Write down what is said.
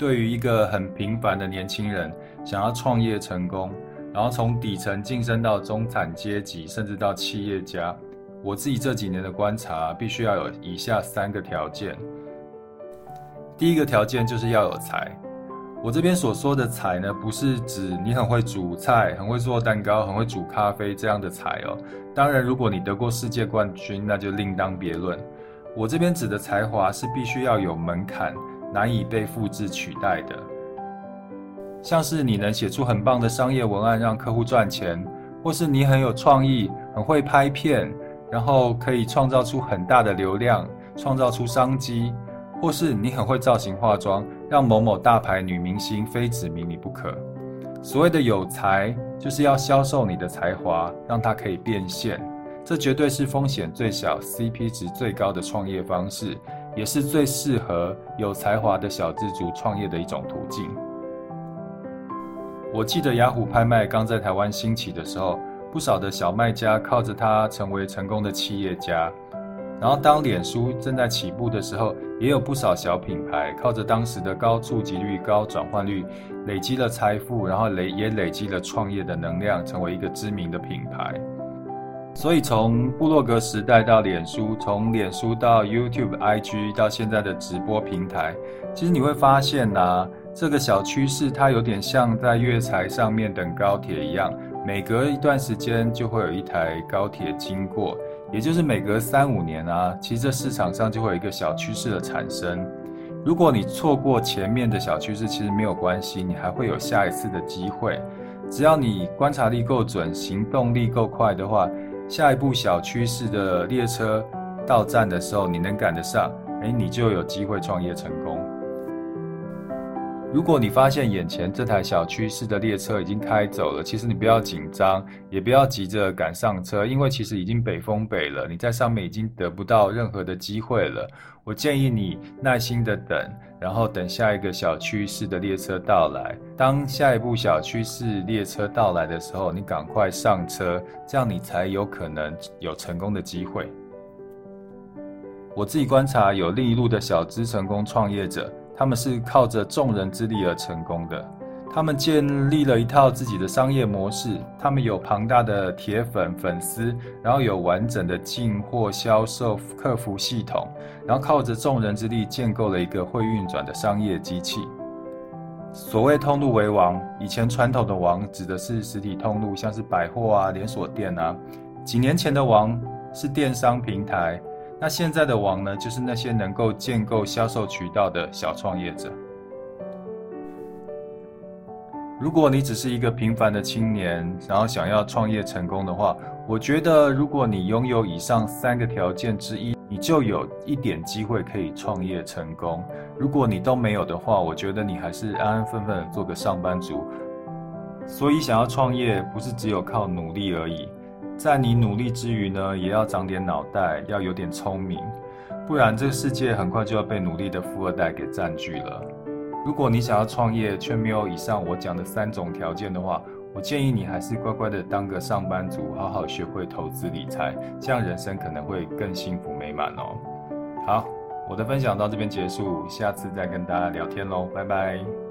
对于一个很平凡的年轻人，想要创业成功，然后从底层晋升到中产阶级，甚至到企业家，我自己这几年的观察，必须要有以下三个条件。第一个条件就是要有才。我这边所说的才呢，不是指你很会煮菜、很会做蛋糕、很会煮咖啡这样的才哦。当然，如果你得过世界冠军，那就另当别论。我这边指的才华是必须要有门槛，难以被复制取代的。像是你能写出很棒的商业文案让客户赚钱，或是你很有创意、很会拍片，然后可以创造出很大的流量，创造出商机。或是你很会造型化妆，让某某大牌女明星非指名你不可。所谓的有才，就是要销售你的才华，让它可以变现。这绝对是风险最小、CP 值最高的创业方式，也是最适合有才华的小资族创业的一种途径。我记得雅虎拍卖刚在台湾兴起的时候，不少的小卖家靠着它成为成功的企业家。然后，当脸书正在起步的时候，也有不少小品牌靠着当时的高触及率、高转换率，累积了财富，然后累也累积了创业的能量，成为一个知名的品牌。所以，从部落格时代到脸书，从脸书到 YouTube、IG，到现在的直播平台，其实你会发现呐、啊，这个小趋势它有点像在月台上面等高铁一样，每隔一段时间就会有一台高铁经过。也就是每隔三五年啊，其实这市场上就会有一个小趋势的产生。如果你错过前面的小趋势，其实没有关系，你还会有下一次的机会。只要你观察力够准，行动力够快的话，下一步小趋势的列车到站的时候，你能赶得上，哎，你就有机会创业成功。如果你发现眼前这台小趋势的列车已经开走了，其实你不要紧张，也不要急着赶上车，因为其实已经北风北了，你在上面已经得不到任何的机会了。我建议你耐心的等，然后等下一个小趋势的列车到来。当下一部小趋势列车到来的时候，你赶快上车，这样你才有可能有成功的机会。我自己观察有另一路的小资成功创业者。他们是靠着众人之力而成功的，他们建立了一套自己的商业模式，他们有庞大的铁粉粉丝，然后有完整的进货销售客服系统，然后靠着众人之力建构了一个会运转的商业机器。所谓通路为王，以前传统的王指的是实体通路，像是百货啊、连锁店啊；几年前的王是电商平台。那现在的王呢，就是那些能够建构销售渠道的小创业者。如果你只是一个平凡的青年，然后想要创业成功的话，我觉得如果你拥有以上三个条件之一，你就有一点机会可以创业成功。如果你都没有的话，我觉得你还是安安分分的做个上班族。所以，想要创业，不是只有靠努力而已。在你努力之余呢，也要长点脑袋，要有点聪明，不然这个世界很快就要被努力的富二代给占据了。如果你想要创业却没有以上我讲的三种条件的话，我建议你还是乖乖的当个上班族，好好学会投资理财，这样人生可能会更幸福美满哦。好，我的分享到这边结束，下次再跟大家聊天喽，拜拜。